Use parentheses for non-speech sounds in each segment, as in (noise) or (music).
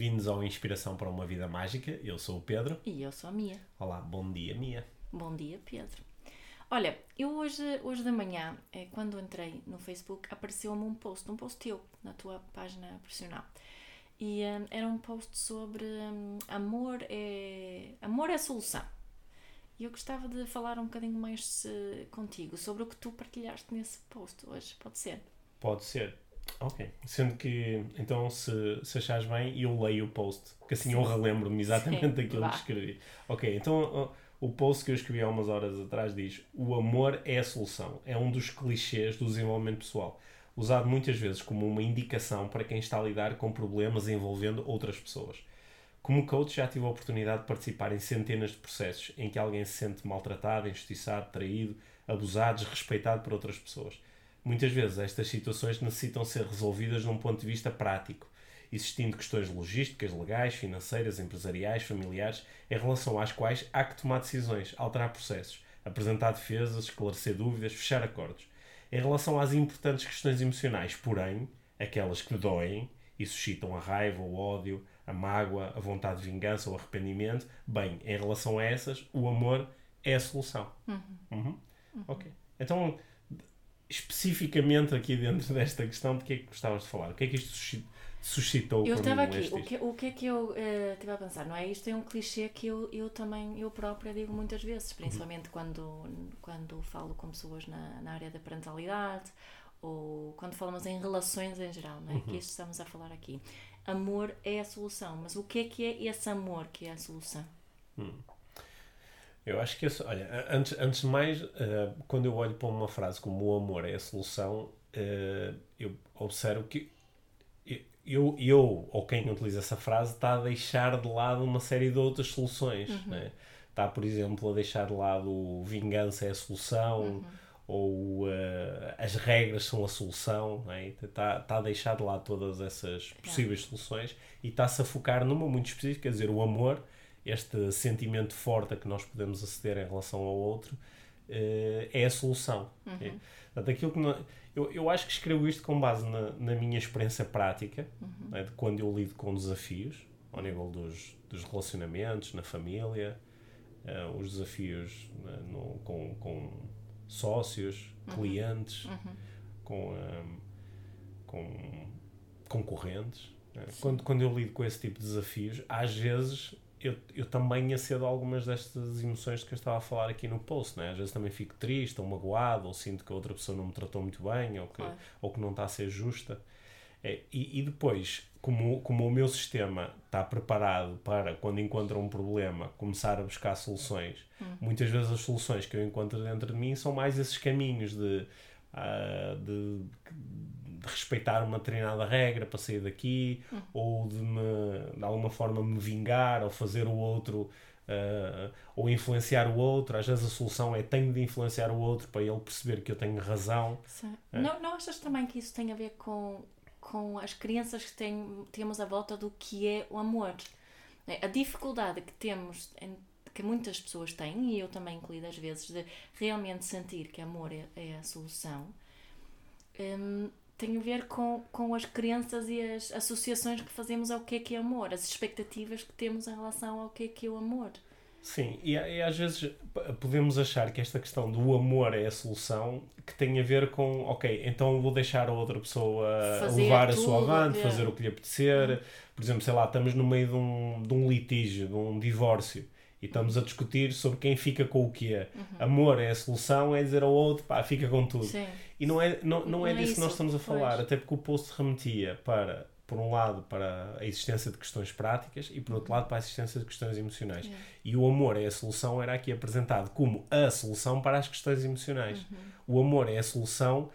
Bem-vindos ao Inspiração para uma Vida Mágica. Eu sou o Pedro. E eu sou a Mia. Olá, bom dia, Mia. Bom dia, Pedro. Olha, eu hoje, hoje de manhã, eh, quando entrei no Facebook, apareceu-me um post, um post teu na tua página profissional. E um, era um post sobre um, amor é amor é a solução. E eu gostava de falar um bocadinho mais uh, contigo sobre o que tu partilhaste nesse post hoje. Pode ser? Pode ser. Ok. Sendo que, então, se, se achares bem, eu leio o post, que assim Sim. eu relembro-me exatamente Sim, daquilo vá. que escrevi. Ok, então o post que eu escrevi há umas horas atrás diz: O amor é a solução. É um dos clichês do desenvolvimento pessoal, usado muitas vezes como uma indicação para quem está a lidar com problemas envolvendo outras pessoas. Como coach, já tive a oportunidade de participar em centenas de processos em que alguém se sente maltratado, injustiçado, traído, abusado, desrespeitado por outras pessoas. Muitas vezes estas situações necessitam ser resolvidas num ponto de vista prático, existindo questões logísticas, legais, financeiras, empresariais, familiares, em relação às quais há que tomar decisões, alterar processos, apresentar defesas, esclarecer dúvidas, fechar acordos. Em relação às importantes questões emocionais, porém, aquelas que doem e suscitam a raiva, o ódio, a mágoa, a vontade de vingança ou arrependimento, bem, em relação a essas, o amor é a solução. Uhum. Uhum. Uhum. Ok. Então, especificamente aqui dentro desta questão, de que é que gostavas de falar? O que é que isto suscitou? Eu estava aqui, o que, o que é que eu uh, estive a pensar, não é? Isto é um clichê que eu, eu também, eu própria digo muitas vezes, principalmente uhum. quando, quando falo com pessoas na, na área da parentalidade ou quando falamos em relações em geral, não é? Uhum. Que isto estamos a falar aqui. Amor é a solução, mas o que é que é esse amor que é a solução? Hum. Eu acho que, isso, olha, antes, antes de mais, uh, quando eu olho para uma frase como o amor é a solução, uh, eu observo que eu, eu, ou quem utiliza essa frase, está a deixar de lado uma série de outras soluções. Uhum. Né? Está, por exemplo, a deixar de lado vingança é a solução, uhum. ou uh, as regras são a solução. Né? Está, está a deixar de lado todas essas possíveis soluções e está-se a focar numa muito específica, quer dizer, o amor este sentimento forte a que nós podemos aceder em relação ao outro, uh, é a solução. Uhum. É. Portanto, aquilo que não, eu, eu acho que escrevo isto com base na, na minha experiência prática, uhum. né, de quando eu lido com desafios, ao nível dos, dos relacionamentos, na família, uh, os desafios né, no, com, com sócios, uhum. clientes, uhum. com, um, com concorrentes. Né. Quando, quando eu lido com esse tipo de desafios, às vezes eu, eu também acedo algumas destas emoções que eu estava a falar aqui no post, né? às vezes também fico triste ou magoado, ou sinto que a outra pessoa não me tratou muito bem, ou que, ou que não está a ser justa. É, e, e depois, como, como o meu sistema está preparado para, quando encontra um problema, começar a buscar soluções, hum. muitas vezes as soluções que eu encontro dentro de mim são mais esses caminhos de, uh, de de respeitar uma determinada regra para sair daqui, uhum. ou de, me, de alguma forma me vingar, ou fazer o outro, uh, ou influenciar o outro. Às vezes a solução é tenho de influenciar o outro para ele perceber que eu tenho razão. É. Não, não achas também que isso tem a ver com, com as crianças que tem, temos à volta do que é o amor? É, a dificuldade que temos em que muitas pessoas têm, e eu também incluí às vezes, de realmente sentir que amor é, é a solução, um, tem a ver com, com as crenças e as associações que fazemos ao que é que é amor, as expectativas que temos em relação ao que é que é o amor. Sim, e, e às vezes podemos achar que esta questão do amor é a solução que tem a ver com, ok, então vou deixar a outra pessoa fazer levar a sua avante, é. fazer o que lhe apetecer. Uhum. Por exemplo, sei lá, estamos no meio de um, de um litígio, de um divórcio e estamos a discutir sobre quem fica com o que é. Uhum. Amor é a solução, é dizer ao outro, pá, fica com tudo. Sim. E não é, não, não, não é, é disso que nós estamos a falar, pois. até porque o post remetia para, por um lado, para a existência de questões práticas e, por outro lado, para a existência de questões emocionais. Uhum. E o amor é a solução, era aqui apresentado como a solução para as questões emocionais. Uhum. O amor é a solução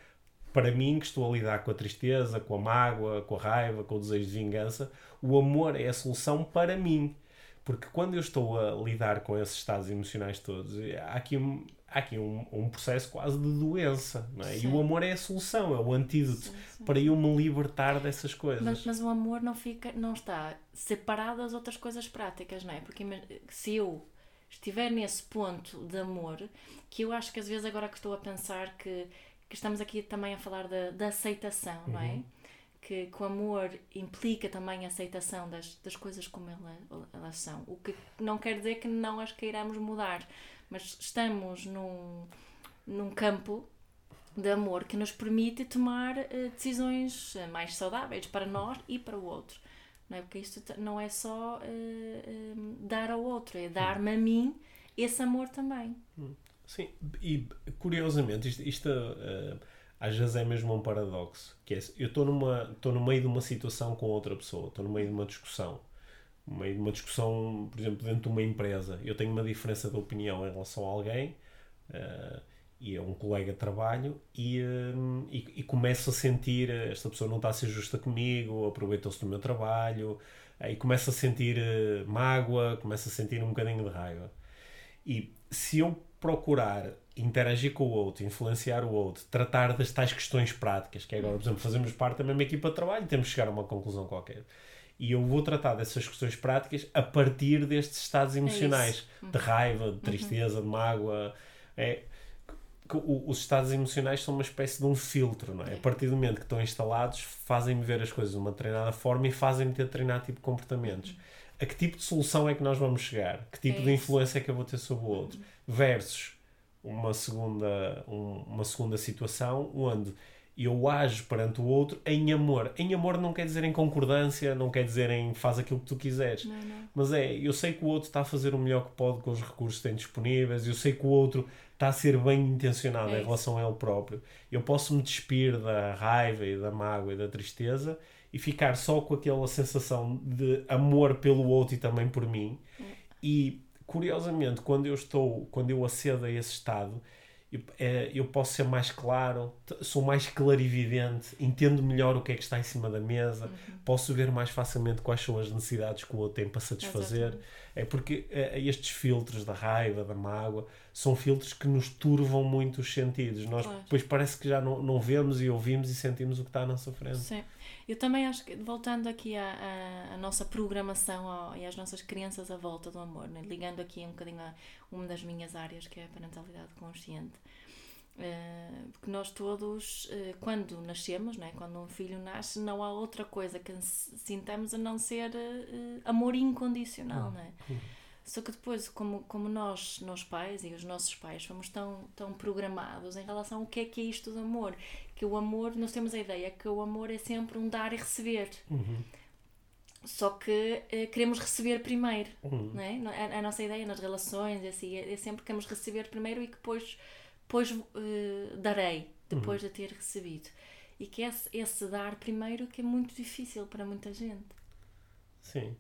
para mim, que estou a lidar com a tristeza, com a mágoa, com a raiva, com o desejo de vingança. O amor é a solução para mim Porque quando eu estou a lidar com esses estados emocionais todos, há aqui um, há aqui um, um processo quase de doença, não é? E o amor é a solução, é o antídoto sim, sim. para eu me libertar dessas coisas. Mas, mas, o amor não fica, não está separado das outras coisas práticas, não é? Porque se eu estiver nesse ponto de amor, que eu acho que às vezes agora que estou a pensar que, que estamos aqui também a falar da, da aceitação, uhum. não é? Que, que o amor implica também a aceitação das, das coisas como elas, elas são. O que não quer dizer que não as queiramos mudar, mas estamos num, num campo de amor que nos permite tomar uh, decisões eh, mais saudáveis para nós e para o outro. Não é? Porque isto não é só uh, uh, dar ao outro, é dar-me a mim esse amor também. Hum. Sim, e curiosamente, isto, isto uh, às vezes é mesmo um paradoxo. Que é, eu estou no meio de uma situação com outra pessoa, estou no meio de uma discussão. No meio de uma discussão, por exemplo, dentro de uma empresa. Eu tenho uma diferença de opinião em relação a alguém. Uh, e é um colega de trabalho e, um, e, e, começo a sentir esta pessoa não está a ser justa comigo, aproveitou-se do meu trabalho e começo a sentir uh, mágoa, começo a sentir um bocadinho de raiva. E se eu procurar interagir com o outro, influenciar o outro, tratar das tais questões práticas, que é agora, por exemplo, fazemos parte da mesma equipa de trabalho, temos que chegar a uma conclusão qualquer. E eu vou tratar dessas questões práticas a partir destes estados é emocionais, é de raiva, de uhum. tristeza, uhum. de mágoa. É, os estados emocionais são uma espécie de um filtro, não é? A partir do momento que estão instalados, fazem-me ver as coisas de uma treinada forma e fazem-me ter determinado tipo de comportamentos. A que tipo de solução é que nós vamos chegar? Que tipo é de influência é que eu vou ter sobre o outro? Versus uma segunda, um, uma segunda situação onde eu ajo perante o outro em amor. Em amor não quer dizer em concordância, não quer dizer em faz aquilo que tu quiseres. Não, não. Mas é, eu sei que o outro está a fazer o melhor que pode com os recursos que tem disponíveis, eu sei que o outro está a ser bem intencionado é em relação a ele próprio. Eu posso me despir da raiva e da mágoa e da tristeza e ficar só com aquela sensação de amor pelo outro e também por mim. É. E curiosamente, quando eu estou, quando eu acedo a esse estado, eu, é, eu posso ser mais claro, sou mais clarividente, entendo melhor o que é que está em cima da mesa, uhum. posso ver mais facilmente quais são as necessidades que o outro tem para satisfazer. Exatamente. É porque é, estes filtros da raiva, da mágoa, são filtros que nos turvam muito os sentidos. Nós claro. depois parece que já não, não vemos e ouvimos e sentimos o que está à nossa frente. Sim. Eu também acho que, voltando aqui à, à, à nossa programação ao, e às nossas crianças à volta do amor, né? ligando aqui um bocadinho a uma das minhas áreas, que é a parentalidade consciente. Uh, porque nós todos, uh, quando nascemos, né, quando um filho nasce, não há outra coisa que sintamos a não ser uh, amor incondicional. Né? Só que depois, como, como nós, nós pais e os nossos pais, fomos tão, tão programados em relação ao que é que é isto do amor, que o amor, nós temos a ideia que o amor é sempre um dar e receber. Uhum. Só que queremos receber primeiro, uhum. né? a, a, nossa ideia nas relações assim, é, é sempre que queremos receber primeiro e que depois depois uh, darei, depois uhum. de ter recebido. E que esse, esse dar primeiro que é muito difícil para muita gente. Sim.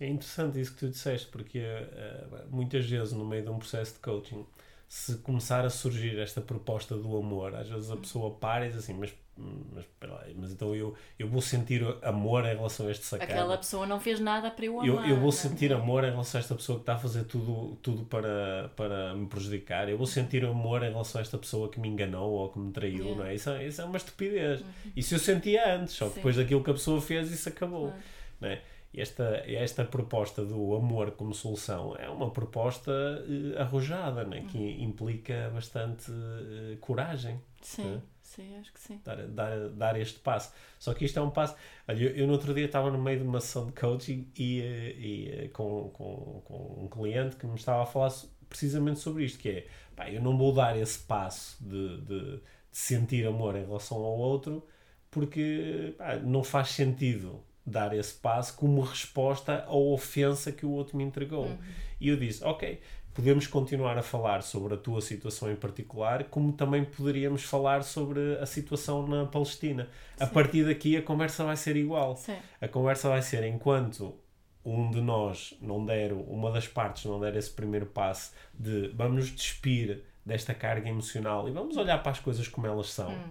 É interessante isso que tu disseste, porque uh, muitas vezes no meio de um processo de coaching, se começar a surgir esta proposta do amor, às vezes a uhum. pessoa para e diz assim, mas mas, aí, mas então eu, eu vou sentir amor em relação a este sacana. Aquela pessoa não fez nada para eu amar. Eu, eu vou é? sentir amor em relação a esta pessoa que está a fazer tudo, tudo para, para me prejudicar. Eu vou sentir amor em relação a esta pessoa que me enganou ou que me traiu, yeah. não é? Isso, é, isso é uma estupidez. Uhum. Isso eu sentia antes, só que depois daquilo que a pessoa fez, isso acabou. Uhum. Não é? esta, esta proposta do amor como solução é uma proposta uh, arrojada, né? que uhum. implica bastante uh, coragem. Sim. Né? Sim, acho que sim. Dar, dar, dar este passo. Só que isto é um passo. Olha, eu, eu no outro dia estava no meio de uma sessão de coaching e, e, com, com, com um cliente que me estava a falar precisamente sobre isto: que é pá, eu não vou dar esse passo de, de, de sentir amor em relação ao outro porque pá, não faz sentido dar esse passo como resposta à ofensa que o outro me entregou. Uhum. E eu disse: Ok, podemos continuar a falar sobre a tua situação em particular, como também poderíamos falar sobre a situação na Palestina. Sim. A partir daqui a conversa vai ser igual. Sim. A conversa vai ser enquanto um de nós não der, uma das partes não der esse primeiro passo de vamos despir desta carga emocional e vamos olhar para as coisas como elas são. Hum.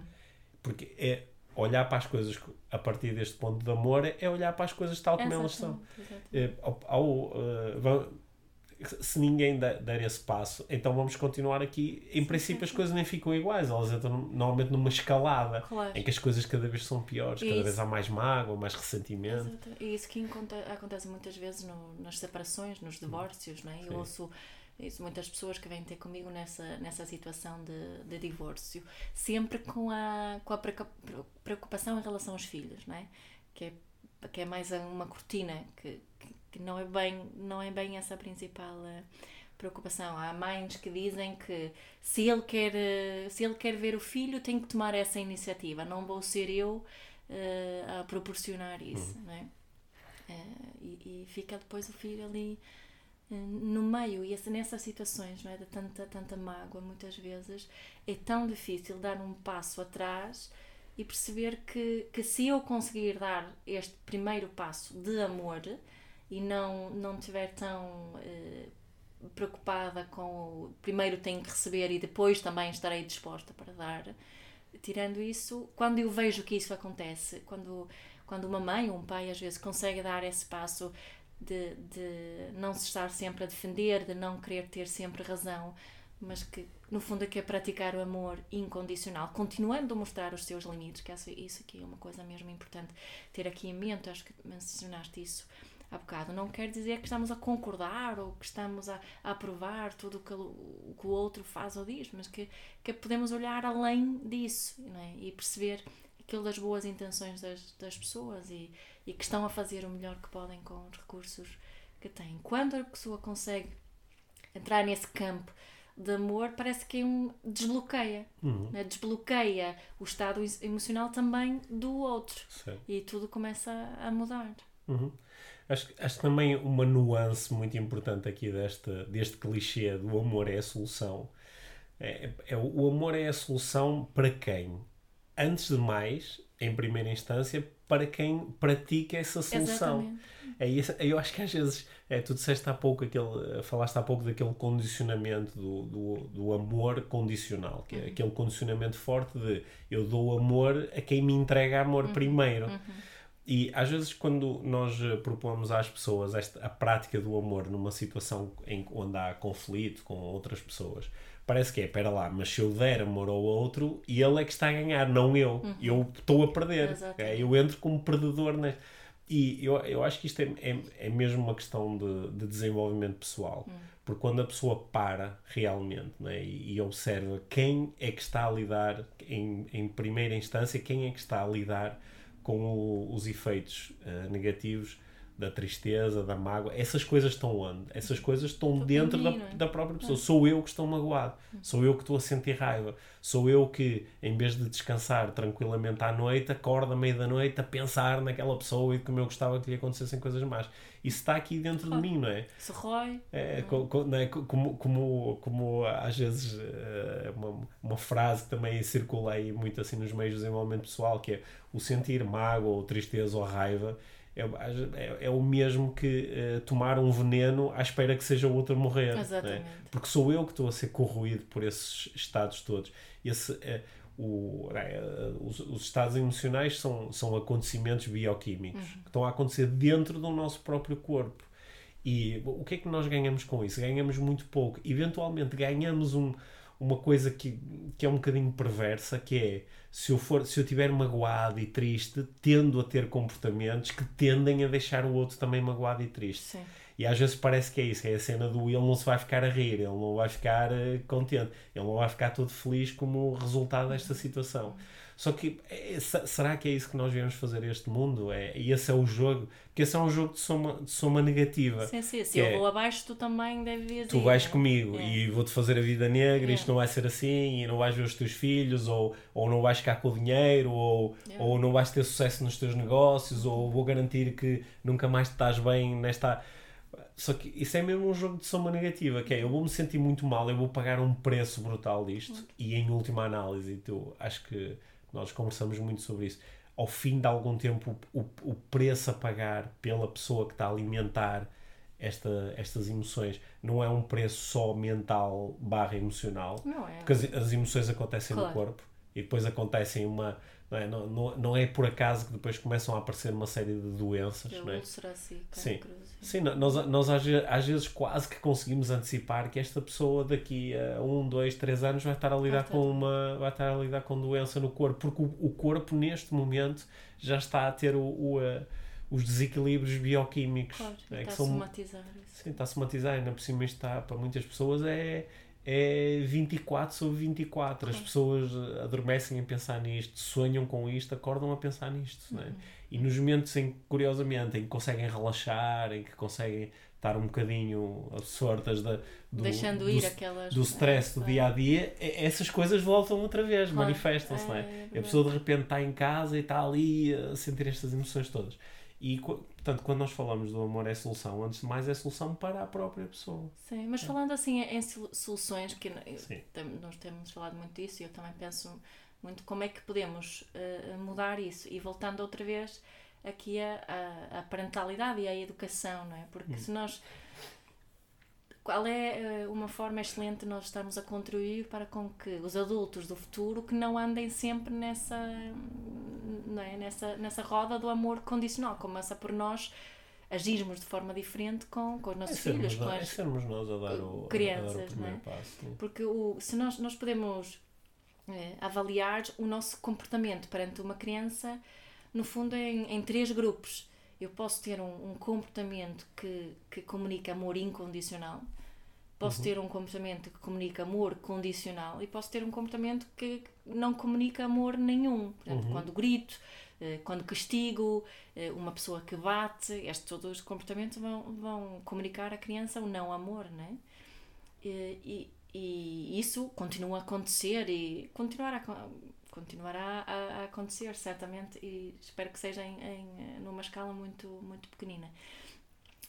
Porque é olhar para as coisas a partir deste ponto de amor é olhar para as coisas tal como elas são. É, ao, ao, uh, se ninguém der esse passo, então vamos continuar aqui. Em princípio, as coisas nem ficam iguais, elas entram normalmente numa escalada claro. em que as coisas cada vez são piores, cada vez há mais mágoa, mais ressentimento. Exato. E isso que acontece muitas vezes no, nas separações, nos divórcios, não é? Eu ouço isso, muitas pessoas que vêm ter comigo nessa, nessa situação de, de divórcio, sempre com a, com a preocupação em relação aos filhos, não é? Que é, que é mais uma cortina que, que, não, é bem, não é bem essa a principal uh, preocupação. Há mães que dizem que se ele, quer, uh, se ele quer ver o filho, tem que tomar essa iniciativa, não vou ser eu uh, a proporcionar isso, uhum. não é? E, e fica depois o filho ali no meio e nessas situações não é, de tanta, tanta mágoa muitas vezes é tão difícil dar um passo atrás e perceber que, que se eu conseguir dar este primeiro passo de amor e não, não estiver tão eh, preocupada com o primeiro tenho que receber e depois também estarei disposta para dar. Tirando isso, quando eu vejo que isso acontece quando, quando uma mãe ou um pai às vezes consegue dar esse passo de, de não se estar sempre a defender, de não querer ter sempre razão, mas que no fundo é que é praticar o amor incondicional, continuando a mostrar os seus limites, que isso aqui é uma coisa mesmo importante ter aqui em mente, acho que mencionaste isso há bocado. Não quer dizer que estamos a concordar ou que estamos a, a aprovar tudo o que, o que o outro faz ou diz, mas que, que podemos olhar além disso é? e perceber aquilo das boas intenções das, das pessoas e, e que estão a fazer o melhor que podem com os recursos que têm. Quando a pessoa consegue entrar nesse campo de amor, parece que é um desbloqueia. Uhum. Né? Desbloqueia o estado emocional também do outro. Sim. E tudo começa a mudar. Uhum. Acho, acho que também uma nuance muito importante aqui deste, deste clichê do amor é a solução. É, é, o amor é a solução para quem? Antes de mais, em primeira instância, para quem pratica essa solução. É isso, eu acho que às vezes, é, tu disseste há pouco, aquele, falaste há pouco daquele condicionamento do, do, do amor condicional, que é uhum. aquele condicionamento forte de eu dou amor a quem me entrega amor uhum. primeiro. Uhum. E às vezes, quando nós propomos às pessoas esta, a prática do amor numa situação em, onde há conflito com outras pessoas, parece que é, espera lá, mas se eu der amor ao outro, ele é que está a ganhar, não eu. Uhum. Eu estou a perder. É, eu entro como perdedor. Né? E eu, eu acho que isto é, é, é mesmo uma questão de, de desenvolvimento pessoal. Uhum. Porque quando a pessoa para realmente né, e, e, observa quem é que está a lidar, em, em primeira instância, quem é que está a lidar com o, os efeitos uh, negativos da tristeza, da mágoa, essas coisas estão onde? Essas coisas estão dentro da, é? da própria pessoa. Sou eu que estou magoado, sou eu que estou a sentir raiva, sou eu que, em vez de descansar tranquilamente à noite, acordo à meia da noite a pensar naquela pessoa e como eu gostava que lhe acontecessem coisas más. Isso está aqui dentro de mim, não é? Se rói. É, não é? Como, como, como às vezes eh, uma, uma frase que também circula aí muito assim nos meios de desenvolvimento pessoal, que é o sentir mágoa ou tristeza ou raiva é, é, é, o mesmo que uh, tomar um veneno à espera que seja o outro a morrer. Exatamente. Né? Porque sou eu que estou a ser corroído por esses estados todos. Esse, uh, o, uh, os, os, estados emocionais são, são acontecimentos bioquímicos uhum. que estão a acontecer dentro do nosso próprio corpo. E o que é que nós ganhamos com isso? Ganhamos muito pouco. Eventualmente ganhamos um, uma coisa que, que é um bocadinho perversa, que é se eu for se eu tiver magoado e triste, tendo a ter comportamentos que tendem a deixar o outro também magoado e triste. Sim. E às vezes parece que é isso, é a cena do ele não se vai ficar a rir, ele não vai ficar uh, contente, ele não vai ficar todo feliz como resultado desta situação. Só que é, será que é isso que nós viemos fazer este mundo? É, e esse é o jogo, porque esse é um jogo de soma, de soma negativa. Sim, sim. Se eu é, vou abaixo, tu também devias Tu ir, vais né? comigo é. e vou-te fazer a vida negra, isto não vai ser assim, e não vais ver os teus filhos, ou, ou não vais ficar com o dinheiro, ou, ou não vais ter sucesso nos teus negócios, ou vou garantir que nunca mais estás bem nesta. Só que isso é mesmo um jogo de soma negativa, que é eu vou me sentir muito mal, eu vou pagar um preço brutal disto, e em última análise, tu acho que nós conversamos muito sobre isso. Ao fim de algum tempo, o, o preço a pagar pela pessoa que está a alimentar esta, estas emoções não é um preço só mental barra emocional. Não é. Porque as, as emoções acontecem claro. no corpo e depois acontecem uma Não é, não, não, não é por acaso que depois começam a aparecer uma série de doenças. É assim, Sim. assim. Sim, nós, nós às, às vezes quase que conseguimos antecipar que esta pessoa daqui a um, dois, três anos vai estar a lidar com uma vai estar a lidar com doença no corpo, porque o, o corpo neste momento já está a ter o, o, eh, os desequilíbrios bioquímicos Claro, é? está que a são somatizar isso. sim, está a somatizar, ainda por cima isto está para muitas pessoas é é 24 sobre 24. As pessoas adormecem a pensar nisto, sonham com isto, acordam a pensar nisto. É? Uhum. E nos momentos em que, curiosamente, em que conseguem relaxar, em que conseguem estar um bocadinho absortas da, do, Deixando do, ir aquelas. do stress do dia a dia, essas coisas voltam outra vez, Claro. manifestam-se, é? É E a pessoa de repente está em casa e está ali a sentir estas emoções todas. E, portanto, quando nós falamos do amor é solução, antes de mais é solução para a própria pessoa. Sim, mas falando assim em sol- soluções, que nós temos falado muito disso e eu também penso muito como é que podemos eh, mudar isso e voltando outra vez aqui a, a, a parentalidade e a educação, não é? Porque se nós. Qual é eh, uma forma excelente de nós estarmos a contribuir para com que os adultos do futuro que não andem sempre nessa, não é? nessa, nessa roda do amor condicional, começa por nós agirmos de forma diferente com, com os É nossos sermos, filhos, com é as, sermos nós a dar o, a crianças, dar o primeiro é? passo. porque o, se nós, nós podemos eh, avaliar o nosso comportamento perante uma criança, no fundo, em, em três grupos. Eu posso ter um, um comportamento que, que comunica amor incondicional, posso ter um comportamento que comunica amor condicional e posso ter um comportamento que não comunica amor nenhum. Portanto, quando grito, eh, quando castigo, eh, uma pessoa que bate, estes todos os comportamentos vão, vão comunicar à criança o não amor, não é? E, e, e isso continua a acontecer e continuará, a continuará a, a acontecer, certamente, e espero que seja em, em, numa escala muito, muito pequenina.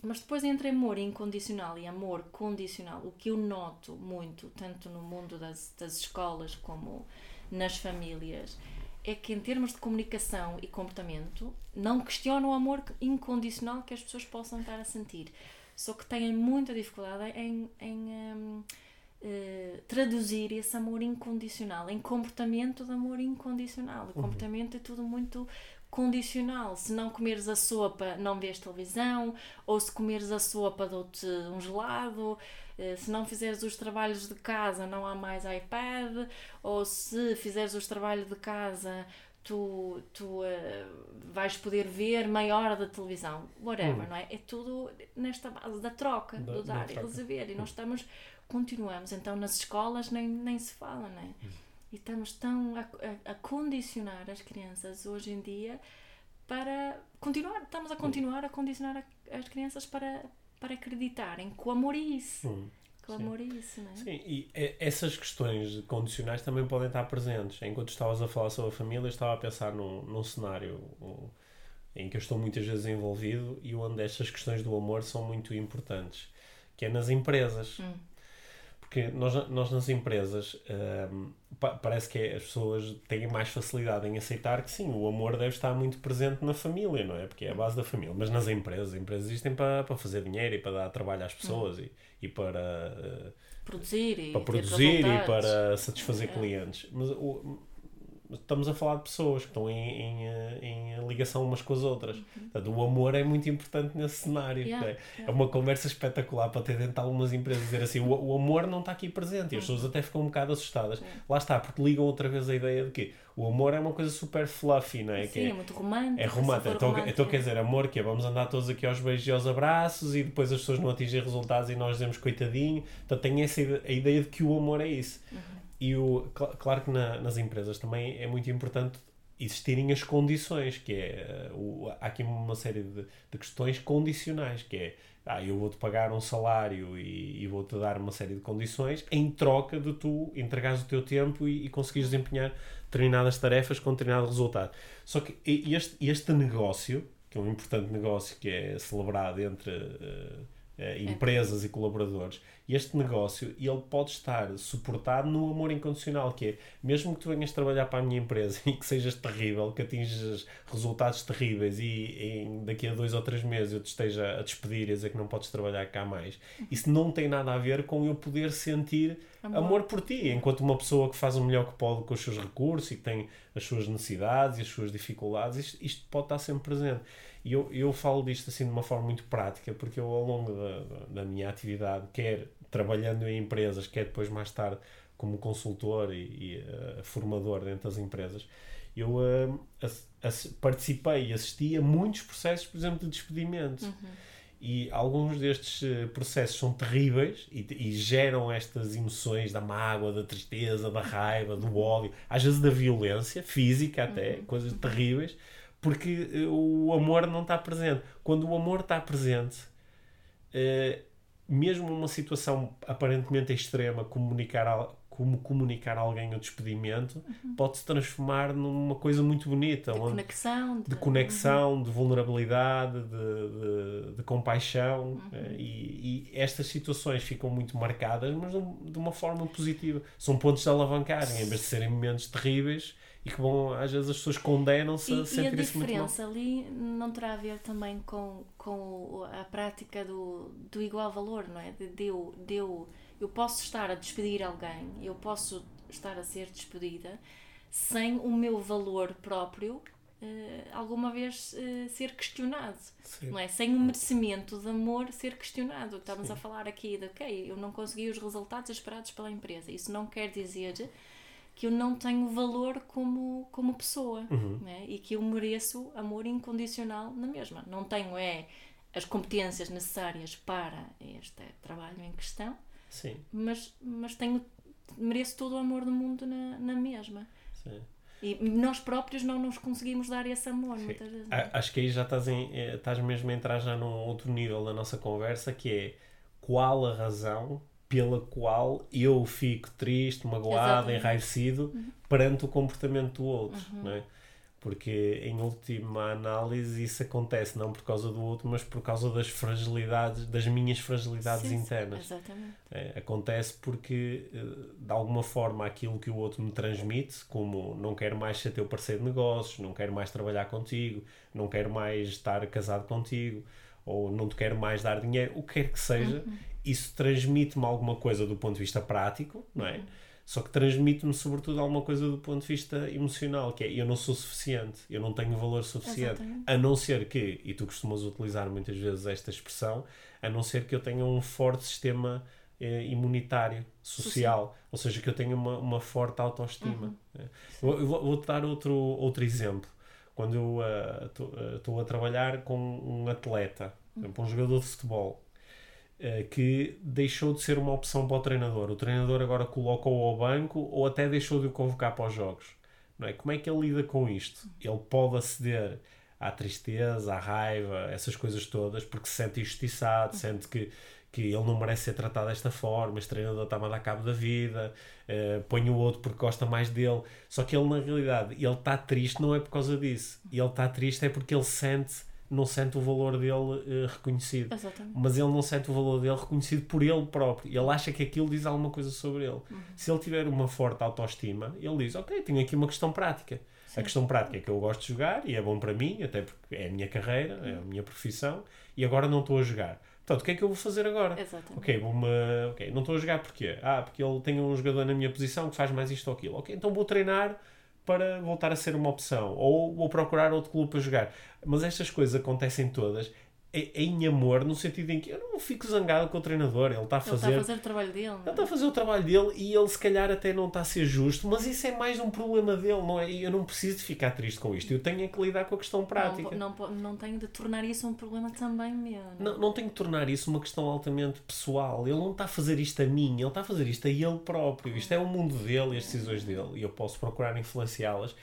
Mas depois entre amor incondicional e amor condicional, o que eu noto muito, tanto no mundo das, das escolas como nas famílias, é que em termos de comunicação e comportamento, não questionam o amor incondicional que as pessoas possam estar a sentir. Só que têm muita dificuldade em, em hum, eh, traduzir esse amor incondicional em comportamento de amor incondicional. O comportamento é tudo muito condicional. Se não comeres a sopa, não vês televisão, ou se comeres a sopa, dou-te um gelado. Eh, Se não fizeres os trabalhos de casa, não há mais iPad, ou se fizeres os trabalhos de casa, tu, tu eh, vais poder ver meia hora da televisão, whatever, não é? É tudo nesta base da troca, Da- do da dar e receber. E nós estamos, continuamos, então nas escolas nem, nem se fala, não é? E estamos tão a, a, a condicionar as crianças hoje em dia para continuar, estamos a continuar a condicionar a- as crianças para, para acreditarem que o amor é isso. Hum. Que o Sim. amor é isso, não é? Sim, e essas questões condicionais também podem estar presentes. Enquanto estavas a falar sobre a família, estava a pensar num, num cenário em que eu estou muitas vezes envolvido e onde estas questões do amor são muito importantes, que é nas empresas. Hum. Porque nós, nós nas empresas hum, pa- parece que as pessoas têm mais facilidade em aceitar que sim, o amor deve estar muito presente na família, não é? Porque é a base da família. Mas nas empresas, as empresas existem para, para fazer dinheiro e para dar trabalho às pessoas e, e para, eh, Produzir e para produzir e para satisfazer É. clientes. Mas o- estamos a falar de pessoas que estão em, em, eh, em ligação umas com as outras. Portanto, o amor é muito importante nesse cenário. Uhum. Yeah, não é? yeah. É uma conversa espetacular para ter dentro de algumas empresas dizer assim: o, o amor não está aqui presente. E as pessoas até ficam um bocado assustadas. Sim. Lá está, porque ligam outra vez a ideia de que o amor é uma coisa super fluffy, não é? Sim, é é, muito romântico. é romântico. super Então, romântico. então quer dizer, amor que é vamos andar todos aqui aos beijos e aos abraços e depois as pessoas não atingem resultados e nós dizemos coitadinho. Então tem essa a ideia de que o amor é isso. E o, cl- claro que na- nas empresas também é muito importante existirem as condições, que é eh, o, há aqui uma série de, de questões condicionais, que é ah, eu vou-te pagar um salário e, e vou-te dar uma série de condições em troca de tu entregares o teu tempo e, e conseguires desempenhar determinadas tarefas com determinado resultado. Só que este, este negócio, que é um importante negócio que é celebrado entre eh, eh, empresas e colaboradores. E este negócio, ele pode estar suportado no amor incondicional, que é, mesmo que tu venhas trabalhar para a minha empresa (laughs) e que sejas terrível, que atinjas resultados terríveis e em, daqui a dois ou três meses eu te esteja a despedir e a dizer que não podes trabalhar cá mais, isso não tem nada a ver com eu poder sentir amor, amor por ti, enquanto uma pessoa que faz o melhor que pode com os seus recursos e que tem as suas necessidades e as suas dificuldades, isto, isto pode estar sempre presente. E eu, eu falo disto assim de uma forma muito prática, porque eu, ao longo da, da minha atividade, quer trabalhando em empresas, quer depois mais tarde como consultor e, e uh, formador dentro das empresas, eu uh, participei e assisti a muitos processos, por exemplo, de despedimento. Uhum. E alguns destes uh, processos são terríveis e, e, geram estas emoções da mágoa, da tristeza, da raiva, do ódio, às vezes da violência física até, uhum. coisas terríveis porque eh, o amor não está presente. Quando o amor está presente, uh, mesmo numa situação aparentemente extrema, comunicar, como comunicar a alguém o despedimento, uhum. pode se transformar numa coisa muito bonita. De conexão. De, de conexão, uhum. de vulnerabilidade, de, de, de compaixão. Uhum. Uh, e, e, estas situações ficam muito marcadas, mas de uma forma positiva. São pontos de alavancarem, em vez de serem momentos terríveis e que vão, às vezes as pessoas condenam-se a sentir-se muito mal. a diferença ali não terá a ver também com, com a prática do, do igual valor, não é? De, de, eu, de eu, eu posso estar a despedir alguém, eu posso estar a ser despedida sem o meu valor próprio Uh, alguma vez uh, ser questionado, Sim. não é? Sem o merecimento de amor ser questionado. Estamos Sim. a falar aqui de, ok, eu não consegui os resultados esperados pela empresa. Isso não quer dizer que eu não tenho valor como, como pessoa uhum. né? e que eu mereço amor incondicional na mesma. Não tenho é as competências necessárias para este trabalho em questão, Sim. Mas, mas tenho, mereço todo o amor do mundo na, na mesma. Sim. E nós próprios não nos conseguimos dar esse amor Sim. muitas vezes. Acho que aí já estás, em, eh, estás mesmo a entrar já num outro nível da nossa conversa que é qual a razão pela qual eu fico triste, magoado, Exatamente. enraivecido uhum. perante o comportamento do outro, uhum. não é? Porque, em última análise, isso acontece não por causa do outro, mas por causa das fragilidades, das minhas fragilidades sim, internas. Sim, é, acontece porque, eh, de alguma forma, aquilo que o outro me transmite, como não quero mais ser teu parceiro de negócios, não quero mais trabalhar contigo, não quero mais estar casado contigo, ou não te quero mais dar dinheiro, o que quer que seja, uhum isso transmite-me alguma coisa do ponto de vista prático, não é? Uhum. Só que transmite-me sobretudo alguma coisa do ponto de vista emocional, que é eu não sou suficiente, eu não tenho valor suficiente, Exatamente. a não ser que, e tu costumas utilizar muitas vezes esta expressão, a não ser que eu tenha um forte sistema eh, imunitário, social, ou seja, que eu tenha uma, uma forte autoestima. Uhum. É. Eu, vou-te dar outro, outro exemplo. Quando eu estou uh, uh, a trabalhar com um atleta, exemplo, um jogador de futebol, eh, que deixou de ser uma opção para o treinador. O treinador agora colocou-o ao banco ou até deixou de o convocar para os jogos. Não é? Como é que ele lida com isto? Ele pode aceder à tristeza, à raiva, essas coisas todas, porque se sente injustiçado, sente que, que ele não merece ser tratado desta forma, este treinador está-me a dar cabo da vida, uh, põe o outro porque gosta mais dele. Só que ele, na realidade, ele está triste não é por causa disso. Ele está triste é porque ele sente não sente o valor dele uh, reconhecido. Exatamente. Mas ele não sente o valor dele reconhecido por ele próprio. Ele acha que aquilo diz alguma coisa sobre ele. Uhum. Se ele tiver uma forte autoestima, ele diz: Ok, tenho aqui uma questão prática. Sim. A questão prática é que eu gosto de jogar e é bom para mim, até porque é a minha carreira, é a minha profissão, e agora não estou a jogar. Portanto, o que é que eu vou fazer agora? Exatamente. Ok, vou-me. Ok, não estou a jogar porquê? Ah, porque ele tem um jogador na minha posição que faz mais isto ou aquilo. Ok, então vou treinar para voltar a ser uma opção. Ou vou procurar outro clube para jogar. Mas estas coisas acontecem todas em amor, no sentido em que eu não fico zangado com o treinador, ele está a fazer, ele está a fazer o trabalho dele. Ele está a fazer o trabalho dele e ele se calhar até não está a ser justo, mas isso é mais um problema dele, não é? Eu não preciso de ficar triste com isto, eu tenho é que lidar com a questão prática. Não, não, não tenho de tornar isso um problema também meu. Não, não, não tenho de tornar isso uma questão altamente pessoal. Ele não está a fazer isto a mim, ele está a fazer isto a ele próprio. Isto é o mundo dele, as decisões dele, e eu posso procurar influenciá-las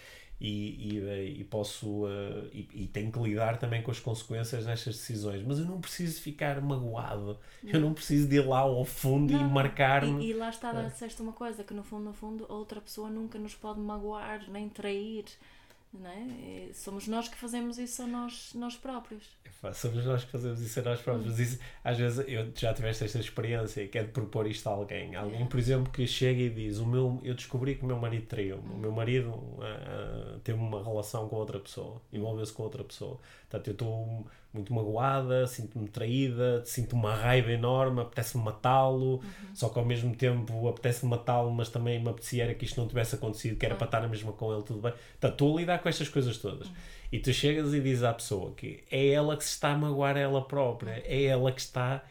e, e, e posso uh, e, e, tenho que lidar também com as consequências destas decisões mas eu não preciso ficar magoado não. eu não preciso de ir lá ao fundo não, e marcar-me e, lá está, é. disseste uma coisa que no fundo no fundo outra pessoa nunca nos pode magoar nem trair é? Somos nós que fazemos isso a nós, nós próprios. Somos nós que fazemos isso a nós próprios. Isso, às vezes eu já tiveste esta experiência que é de propor isto a alguém. Alguém, por exemplo, que chega e diz: o meu, Eu descobri que o meu marido traiu-me. O meu marido uh, teve uma relação com outra pessoa, envolveu-se com outra pessoa. Portanto, eu estou muito magoada, sinto-me traída, sinto uma raiva enorme, apetece-me matá-lo, uhum. só que ao mesmo tempo apetece-me matá-lo, mas também me apetecia era que isto não tivesse acontecido, que era uhum. para estar na mesma com ele, tudo bem. Portanto, estou a lidar com estas coisas todas. Uhum. E tu chegas e dizes à pessoa que é ela que se está a magoar a ela própria, é ela que está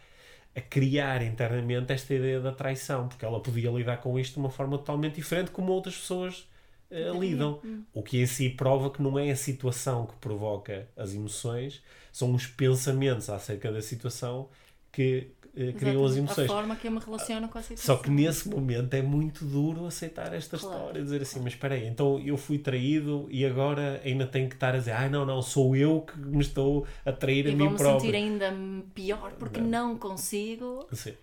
a criar internamente esta ideia da traição, porque ela podia lidar com isto de uma forma totalmente diferente, como outras pessoas uh, lidam. Hum. O que em si prova que não é a situação que provoca as emoções, são os pensamentos acerca da situação que uh, criam as emoções. A forma que eu me relaciono com a situação. Só que nesse momento é muito duro aceitar esta claro. história, dizer assim, mas espera aí, então eu fui traído e agora ainda tenho que estar a dizer, ah não, não, sou eu que me estou a trair e a mim próprio. E vou-me sentir ainda pior porque não, não consigo. Sim.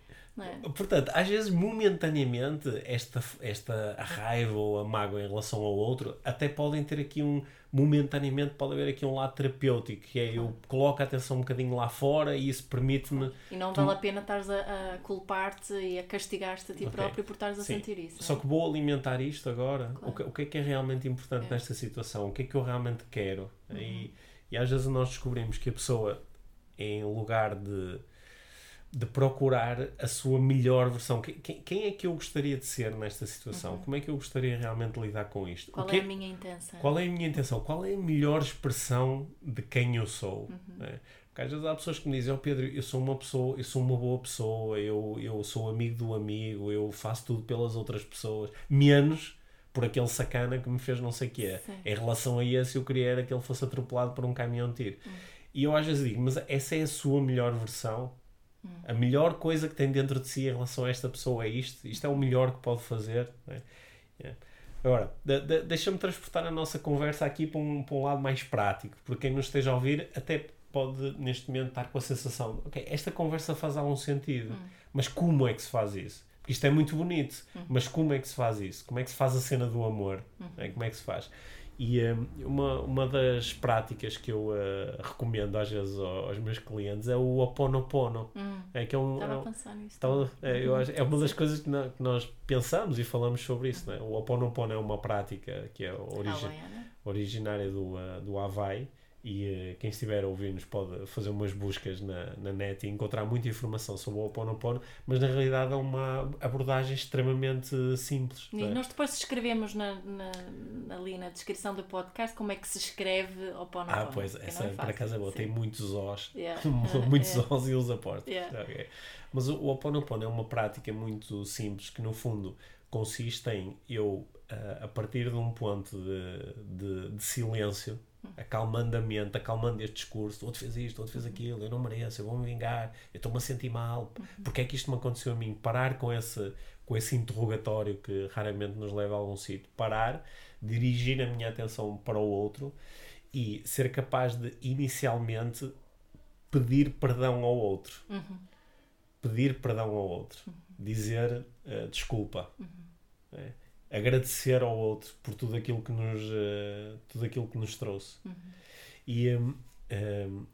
É? Portanto, às vezes, momentaneamente, esta, esta raiva ou a mágoa em relação ao outro até podem ter aqui um. Momentaneamente, pode haver aqui um lado terapêutico, que é eu coloco a atenção um bocadinho lá fora e isso permite-me. E não vale a pena estares a, a culpar-te e a castigar-te a ti okay. próprio por estares a Sim. sentir isso. Só é? que vou alimentar isto agora. Claro. O, que, o que é que é realmente importante é. nesta situação? O que é que eu realmente quero? Uhum. E, e às vezes nós descobrimos que a pessoa, em lugar de de procurar a sua melhor versão. Quem, quem é que eu gostaria de ser nesta situação? Uhum. Como é que eu gostaria realmente de lidar com isto? Qual é, é a minha intenção? Qual é a minha intenção? Qual é a melhor expressão de quem eu sou? Uhum. É? Porque às vezes há pessoas que me dizem, oh Pedro, eu sou uma pessoa, eu sou uma boa pessoa, eu, eu sou amigo do amigo, eu faço tudo pelas outras pessoas, menos por aquele sacana que me fez não sei o que é. Em relação a esse, eu queria era que ele fosse atropelado por um caminhão de tiro. Uhum. E eu às vezes digo, mas essa é a sua melhor versão? A melhor coisa que tem dentro de si em relação a esta pessoa é isto. Isto é o melhor que pode fazer. É? Yeah. Agora, de, de, deixa-me transportar a nossa conversa aqui para um, para um lado mais prático, porque quem nos esteja a ouvir até pode neste momento estar com a sensação ok, esta conversa faz algum sentido, hum. mas como é que se faz isso? Porque isto é muito bonito, hum. mas como é que se faz isso? Como é que se faz a cena do amor? Hum. É? Como é que se faz? E um, uma, uma das práticas que eu uh, recomendo às vezes aos, aos, meus clientes é o Oponopono. Hum, é, que é, um, estava é, a pensar nisso. Estava, é, eu acho, é uma das coisas que, que, nós pensamos e falamos sobre isso. Né? O Oponopono é uma prática que é origi originária do, uh, do Havaí e uh, quem estiver a ouvir-nos pode fazer umas buscas na, na net e encontrar muita informação sobre o Oponopono, mas na realidade é uma abordagem extremamente simples. E é? nós depois escrevemos na, na, ali na descrição do podcast como é que se escreve Oponopono. Ah, pois, essa é para casa é boa, Sim. tem muitos Os, (laughs) yeah. (laughs) (laughs) muitos yeah. Os e os apostos. Yeah. Okay. Mas o Ho Oponopono é uma prática muito simples que no fundo consiste em eu, uh, a partir de um ponto de, de, de silêncio, acalmando a mente, acalmando este discurso, outro fez isto, outro fez uhum. aquilo, eu não mereço, eu vou me vingar, eu estou-me a sentir mal, uhum. porque é que isto me aconteceu a mim? Parar com esse, com esse interrogatório que raramente nos leva a algum sítio, parar, dirigir a minha atenção para o outro e ser capaz de inicialmente pedir perdão ao outro. Uhum. Pedir perdão ao outro. Uhum. Dizer uh, desculpa. Uhum. É agradecer ao outro por tudo aquilo que nos, uh, tudo aquilo que nos trouxe. Uhum. E um, um,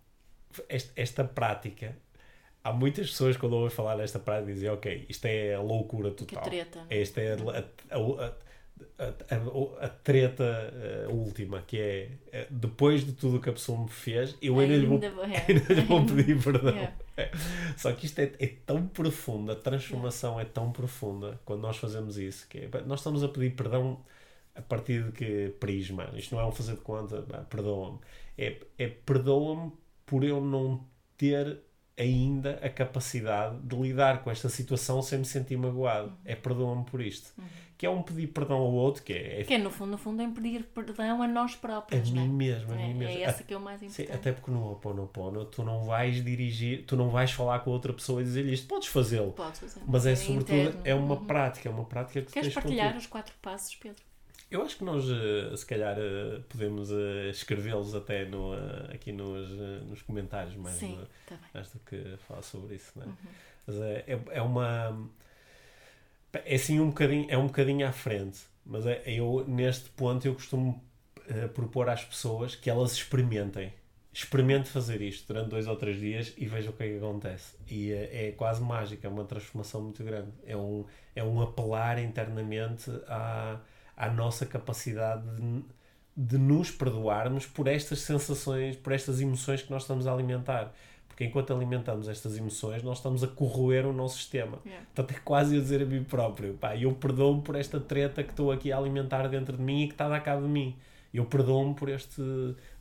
esta, esta, prática, há muitas pessoas quando ouvem falar desta prática dizem, ok, isto é a loucura total. Que treta. Esta é a, a, a a, a, a, treta uh, última, que é uh, depois de tudo o que a pessoa me fez, eu ainda, lhe, vou, é. (laughs) ainda lhe vou pedir perdão. Yeah. (laughs) É. Só que isto é, é, tão profundo, a transformação yeah. é tão profunda quando nós fazemos isso, que é, nós estamos a pedir perdão a partir de que prisma? Isto não é um fazer de conta, perdoa-me. É, é perdoa-me por eu não ter ainda a capacidade de lidar com esta situação sem me sentir magoado. Uhum. É perdoa-me por isto. Uhum que é um pedir perdão ao outro, que é... é que é, no fundo, no fundo, é pedir perdão a nós próprios, A mim né? mesmo, a é, mim mesmo. É essa que é o mais importante. Sim, até porque no Oponopono tu não vais dirigir, tu não vais falar com outra pessoa e dizer-lhe isto, podes fazê-lo. Podes fazer. Mas é, é sobretudo, interno. é uma uhum. prática, é uma prática que Queres partilhar os quatro passos, Pedro? Eu acho que nós, eh, se calhar, eh, podemos eh, escrevê-los até no, aqui nos, nos comentários mais, Sim, tá mais do que falar sobre isso. Né? Uhum. Mas é, é, é uma. É assim um bocadinho, é um bocadinho à frente mas é, eu, neste ponto, eu costumo uh, propor às pessoas que elas experimentem. Experimente fazer isto durante dois ou três dias e veja o que é que acontece. E uh, é quase mágico, é uma transformação muito grande. É um, é um apelar internamente à, à nossa capacidade de, de nos perdoarmos por estas sensações, por estas emoções que nós estamos a alimentar. Porque enquanto alimentamos estas emoções, nós estamos a corroer o nosso sistema. Yeah. Portanto, é quase a dizer a mim próprio: pá, eu perdoo-me por esta treta que estou aqui a alimentar dentro de mim e que está a dar cabo de mim. Eu perdoo-me por este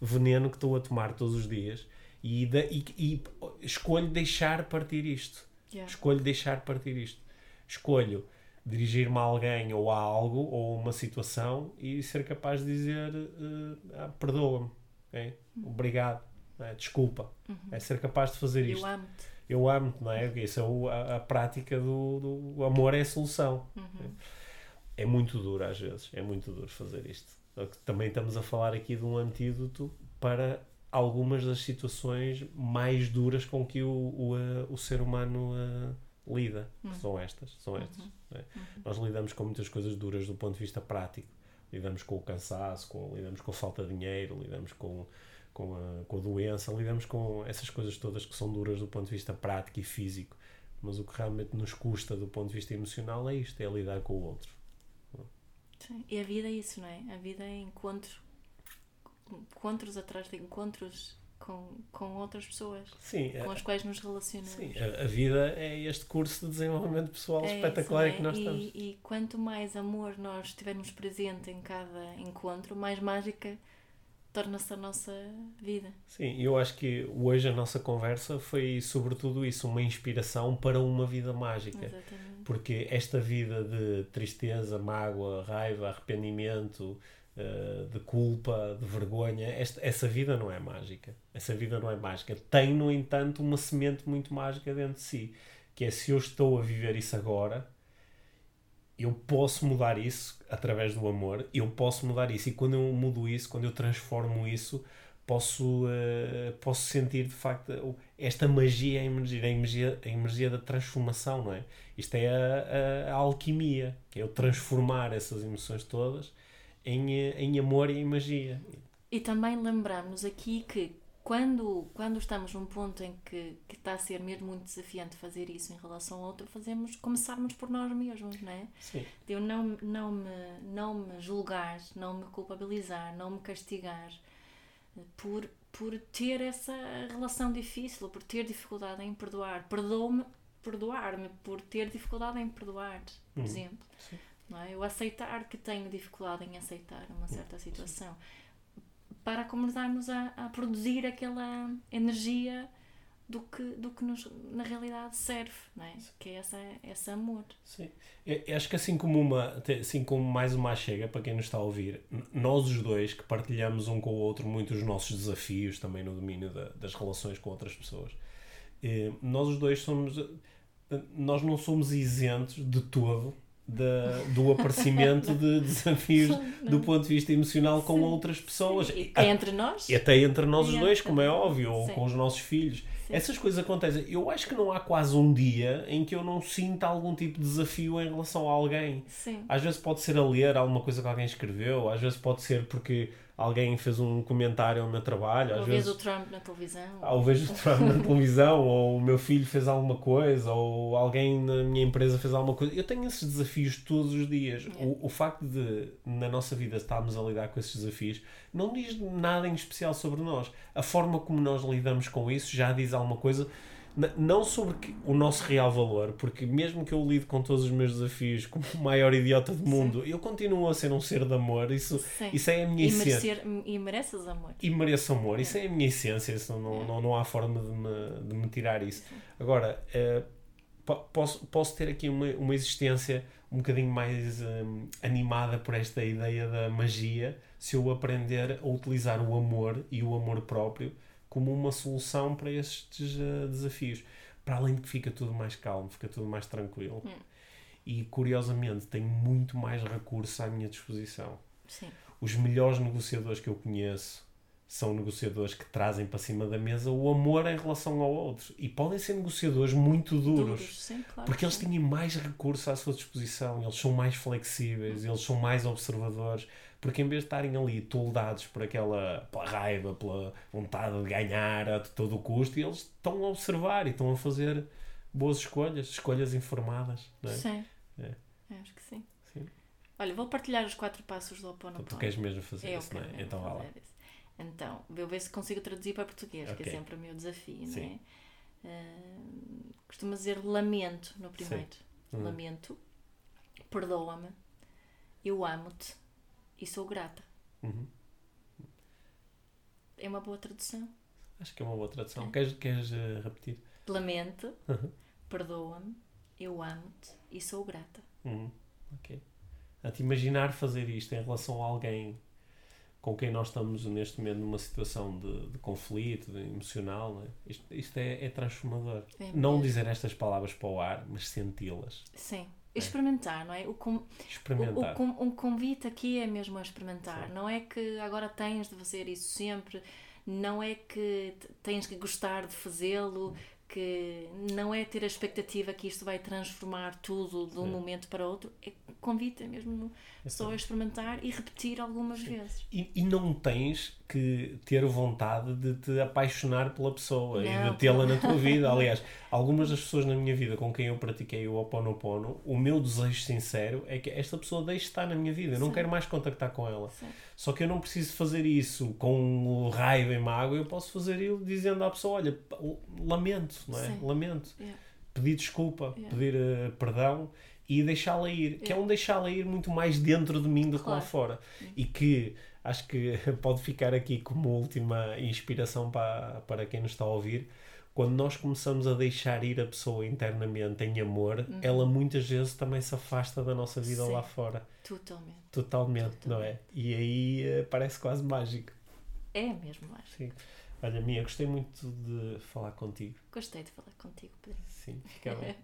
veneno que estou a tomar todos os dias e, de, e, e escolho deixar partir isto. Yeah. Escolho deixar partir isto. Escolho dirigir-me a alguém ou a algo ou a uma situação e ser capaz de dizer: uh, ah, perdoa-me, okay? Hum. obrigado é? desculpa. Uhum. É ser capaz de fazer isto. Eu amo-te. Eu amo-te, não é? Isso é o, a, a, prática do, do amor é a solução. Uhum. É muito duro às vezes, é muito duro fazer isto. Também estamos a falar aqui de um antídoto para algumas das situações mais duras com que o, o, o ser humano uh, lida. Uhum. São estas. São estas uhum. é? Uhum. Nós lidamos com muitas coisas duras do ponto de vista prático. Lidamos com o cansaço, com, lidamos com a falta de dinheiro, lidamos com com a, com a doença, lidamos com essas coisas todas que são duras do ponto de vista prático e físico. Mas o que realmente nos custa do ponto de vista emocional é isto, é lidar com o outro. Sim. E a vida é isso, não é? A vida é encontros, encontros atrás de encontros com, com outras pessoas Sim, com a, as quais nos relacionamos. Sim, a, a, vida é este curso de desenvolvimento pessoal é espetacular isso, é? que nós e, estamos. E quanto mais amor nós tivermos presente em cada encontro, mais mágica torna-se a nossa vida. Sim, eu acho que hoje a nossa conversa foi sobretudo isso, uma inspiração para uma vida mágica. Exatamente. Porque esta vida de tristeza, mágoa, raiva, arrependimento, eh, de culpa, de vergonha, esta, essa vida não é mágica. Essa vida não é mágica. Tem, no entanto, uma semente muito mágica dentro de si, que é se eu estou a viver isso agora, eu posso mudar isso através do amor, eu posso mudar isso. E quando eu mudo isso, quando eu transformo isso, posso, uh, posso sentir de facto esta magia a emergir, a energia, a energia da transformação, não é? Isto é a, a, a, alquimia, que é eu transformar essas emoções todas em, eh, em amor e em magia. E também lembrarmos aqui que quando, quando estamos num ponto em que, que está a ser mesmo muito desafiante fazer isso em relação ao outro, fazemos, começarmos por nós mesmos, não é? Sim. De eu não, não, me, não me julgar, não me culpabilizar, não me castigar por, por ter essa relação difícil, por ter dificuldade em perdoar. Perdoa-me perdoar-me por ter dificuldade em perdoar, por uhum. exemplo. Sim. Não é? Eu aceitar que tenho dificuldade em aceitar uma certa situação. Para começarmos a, a produzir aquela energia do que, do que nos, na realidade serve, não é? que é essa, esse amor. Sim. Eu acho que assim como, uma, assim como mais uma chega, para quem nos está a ouvir, nós os dois que partilhamos um com o outro muito os nossos desafios também no domínio da, das relações com outras pessoas, eh, nós os dois somos, nós não somos isentos de todo da, do aparecimento de (laughs) desafios não. do ponto de vista emocional com Sim. outras pessoas. Sim. E entre nós? E até entre nós os dois, como é óbvio, ou com os nossos filhos. Essas coisas acontecem. Eu acho que não há quase um dia em que eu não sinta algum tipo de desafio em relação a alguém. Às vezes pode ser a ler alguma coisa que alguém escreveu, às vezes pode ser porque alguém fez um comentário ao meu trabalho. Às ou vezes o Trump na televisão. Ah, ou vejo o Trump na televisão, (laughs) ou o meu filho fez alguma coisa, ou alguém na minha empresa fez alguma coisa. Eu tenho esses desafios todos os dias. É. O, o facto de, na nossa vida, estarmos a lidar com esses desafios não diz nada em especial sobre nós. A forma como nós lidamos com isso já diz alguma coisa não sobre o nosso real valor, porque mesmo que eu lide com todos os meus desafios como o maior idiota do mundo, Sim. eu continuo a ser um ser de amor. Isso, isso é a minha e essência. Merecer, e mereces amor. E mereço amor. Isso é a minha essência. Isso não, é. não, não há forma de me, de me tirar isso. Sim. Agora, uh, posso, posso ter aqui uma, uma existência um bocadinho mais um, animada por esta ideia da magia se eu aprender a utilizar o amor e o amor próprio como uma solução para estes uh, desafios. Para além de que fica tudo mais calmo, fica tudo mais tranquilo. Hum. E curiosamente tenho muito mais recursos à minha disposição. Sim. Os melhores negociadores que eu conheço são negociadores que trazem para cima da mesa o amor em relação ao outro. E podem ser negociadores muito duros. Duros, sim, claro. Porque eles sim. têm mais recursos à sua disposição, eles são mais flexíveis, eles são mais observadores. Porque em vez de estarem ali toldados por aquela pela raiva, pela vontade de ganhar a todo o custo, eles estão a observar e estão a fazer boas escolhas, escolhas informadas. Não é? Sim. É. Eu Acho que sim. Sim. Olha, vou partilhar os quatro passos do Oponopono. Então, tu queres mesmo fazer Eu isso, não é? Então vá lá. isso. Então, vou ver se consigo traduzir para português, que Ok. é sempre o meu desafio, Sim. não é? Ah, costumo dizer lamento no primeiro. Hum. Lamento, perdoa-me, eu amo-te e sou grata. Uhum. É uma boa tradução. Acho que é uma boa tradução. É. Queres, queres eh, repetir? Lamento, Uhum. perdoa-me, eu amo-te e sou grata. Uhum. Ok. A te imaginar fazer isto em relação a alguém com quem nós estamos neste momento numa situação de, de conflito, de emocional, não é? isto, isto é, é transformador. É Não dizer estas palavras para o ar, mas senti-las. Sim. Experimentar, não é? O, com, O, Experimentar. o, com- um convite aqui é mesmo a experimentar. Sim. Não é que agora tens de fazer isso sempre, não é que tens que gostar de fazê-lo, que não é ter a expectativa que isto vai transformar tudo de um Sim. momento para outro. É convite é mesmo só a experimentar e repetir algumas vezes. E, e não tens que ter vontade de te apaixonar pela pessoa e Não. de tê-la na tua vida. (laughs) Aliás, algumas das pessoas na minha vida com quem eu pratiquei o Oponopono, o meu desejo sincero é que esta pessoa deixe de estar na minha vida. Eu não Sim. quero mais contactar com ela. Sim. Só que eu não preciso fazer isso com raiva e mágoa. Eu posso fazer isso dizendo à pessoa: Olha, lamento, não é? Sim. Lamento. Yeah. Pedir desculpa, Yeah. pedir eh, perdão e deixá-la ir. Que é Yeah. um deixá-la ir muito mais dentro de mim do que lá Claro. fora. E que acho que (laughs) pode ficar aqui como última inspiração para, para quem nos está a ouvir. Quando nós começamos a deixar ir a pessoa internamente em amor, ela muitas vezes também se afasta da nossa vida Uhum. Sim. lá fora. Totalmente. Totalmente, não é? E aí eh, parece quase mágico. É mesmo, acho. Sim. Olha, Mia, gostei muito de falar contigo. Gostei de falar contigo, Pedro. Sim, fica bem. (laughs)